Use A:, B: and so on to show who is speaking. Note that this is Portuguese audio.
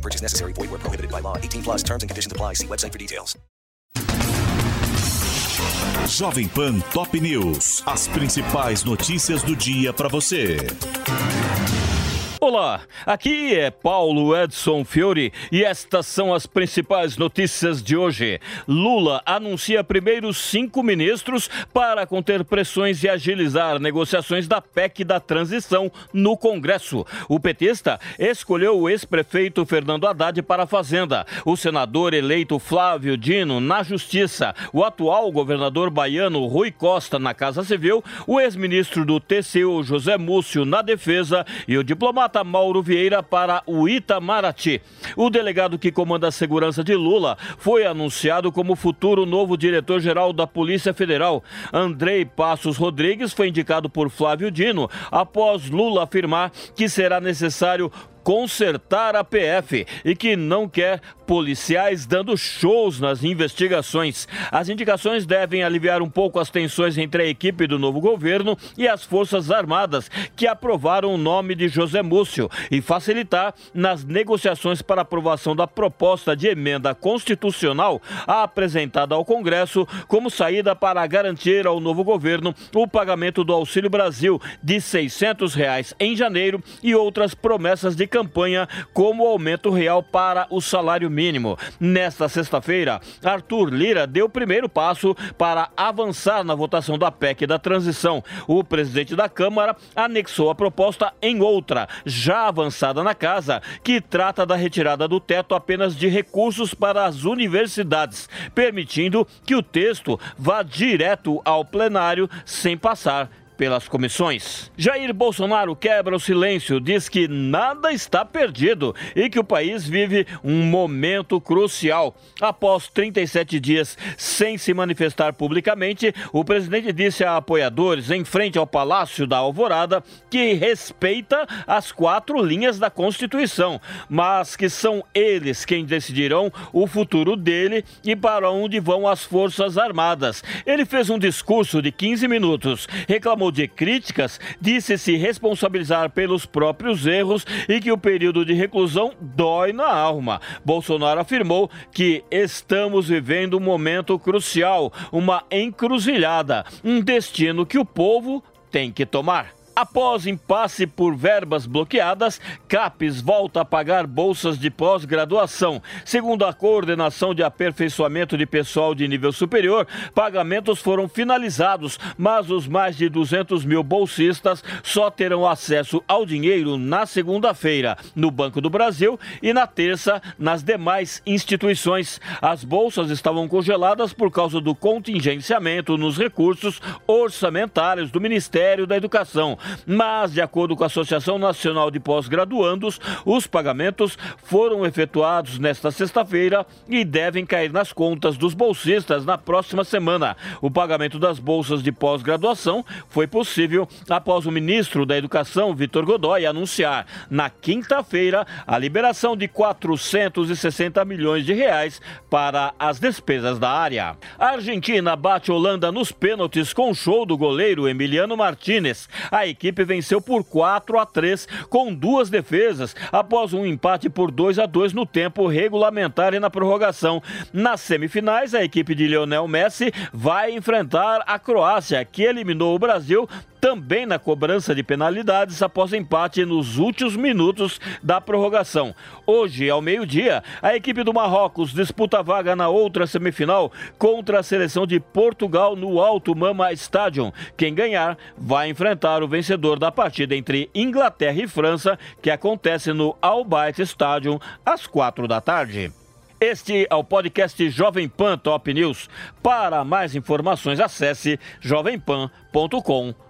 A: Purchase necessary. Void where prohibited by law. 18 plus terms and conditions apply. See website for details.
B: Jovem Pan Top News. As principais notícias do dia para você.
C: Olá, aqui é Paulo Edson Fiore e estas são as principais notícias de hoje. Lula anuncia primeiros cinco ministros para conter pressões e agilizar negociações da PEC da transição no Congresso. O petista escolheu o ex-prefeito Fernando Haddad para a Fazenda, o senador eleito Flávio Dino na Justiça, o atual governador baiano Rui Costa na Casa Civil, o ex-ministro do TCU José Múcio na Defesa e o diplomata Mauro Vieira para o Itamaraty. O delegado que comanda a segurança de Lula foi anunciado como futuro novo diretor-geral da Polícia Federal. Andrei Passos Rodrigues foi indicado por Flávio Dino após Lula afirmar que será necessário consertar a PF e que não quer policiais dando shows nas investigações. As indicações devem aliviar um pouco as tensões entre a equipe do novo governo e as Forças Armadas, que aprovaram o nome de José Múcio, e facilitar nas negociações para aprovação da proposta de emenda constitucional apresentada ao Congresso como saída para garantir ao novo governo o pagamento do Auxílio Brasil de 600 reais em janeiro e outras promessas de campanha, como aumento real para o salário mínimo. Nesta sexta-feira, Arthur Lira deu o primeiro passo para avançar na votação da PEC da transição. O presidente da Câmara anexou a proposta em outra, já avançada na casa, que trata da retirada do teto apenas de recursos para as universidades, permitindo que o texto vá direto ao plenário sem passar pelas comissões. Jair Bolsonaro quebra o silêncio, diz que nada está perdido e que o país vive um momento crucial. Após 37 dias sem se manifestar publicamente, o presidente disse a apoiadores em frente ao Palácio da Alvorada que respeita as quatro linhas da Constituição, mas que são eles quem decidirão o futuro dele e para onde vão as Forças Armadas. Ele fez um discurso de 15 minutos, reclamou de críticas, disse se responsabilizar pelos próprios erros e que o período de reclusão dói na alma. Bolsonaro afirmou que estamos vivendo um momento crucial, uma encruzilhada, um destino que o povo tem que tomar. Após impasse por verbas bloqueadas, CAPES volta a pagar bolsas de pós-graduação. Segundo a Coordenação de Aperfeiçoamento de Pessoal de Nível Superior, pagamentos foram finalizados, mas os mais de 200 mil bolsistas só terão acesso ao dinheiro na segunda-feira, no Banco do Brasil, e na terça, nas demais instituições. As bolsas estavam congeladas por causa do contingenciamento nos recursos orçamentários do Ministério da Educação mas, de acordo com a Associação Nacional de Pós-Graduandos, os pagamentos foram efetuados nesta sexta-feira e devem cair nas contas dos bolsistas na próxima semana. O pagamento das bolsas de pós-graduação foi possível após o ministro da Educação, Vitor Godoy, anunciar na quinta-feira a liberação de 460 milhões de reais para as despesas da área. A Argentina bate Holanda nos pênaltis com o show do goleiro Emiliano Martinez. A equipe venceu por 4 a 3 com duas defesas após um empate por 2 a 2 no tempo regulamentar e na prorrogação. Nas semifinais, a equipe de Lionel Messi vai enfrentar a Croácia, que eliminou o Brasil também na cobrança de penalidades após empate nos últimos minutos da prorrogação. Hoje, ao meio-dia, a equipe do Marrocos disputa a vaga na outra semifinal contra a seleção de Portugal no Alto Mama Stadium. Quem ganhar vai enfrentar o vencedor da partida entre Inglaterra e França, que acontece no Al Bayt Stadium às quatro da tarde. Este é o podcast Jovem Pan Top News. Para mais informações, acesse jovempan.com.br.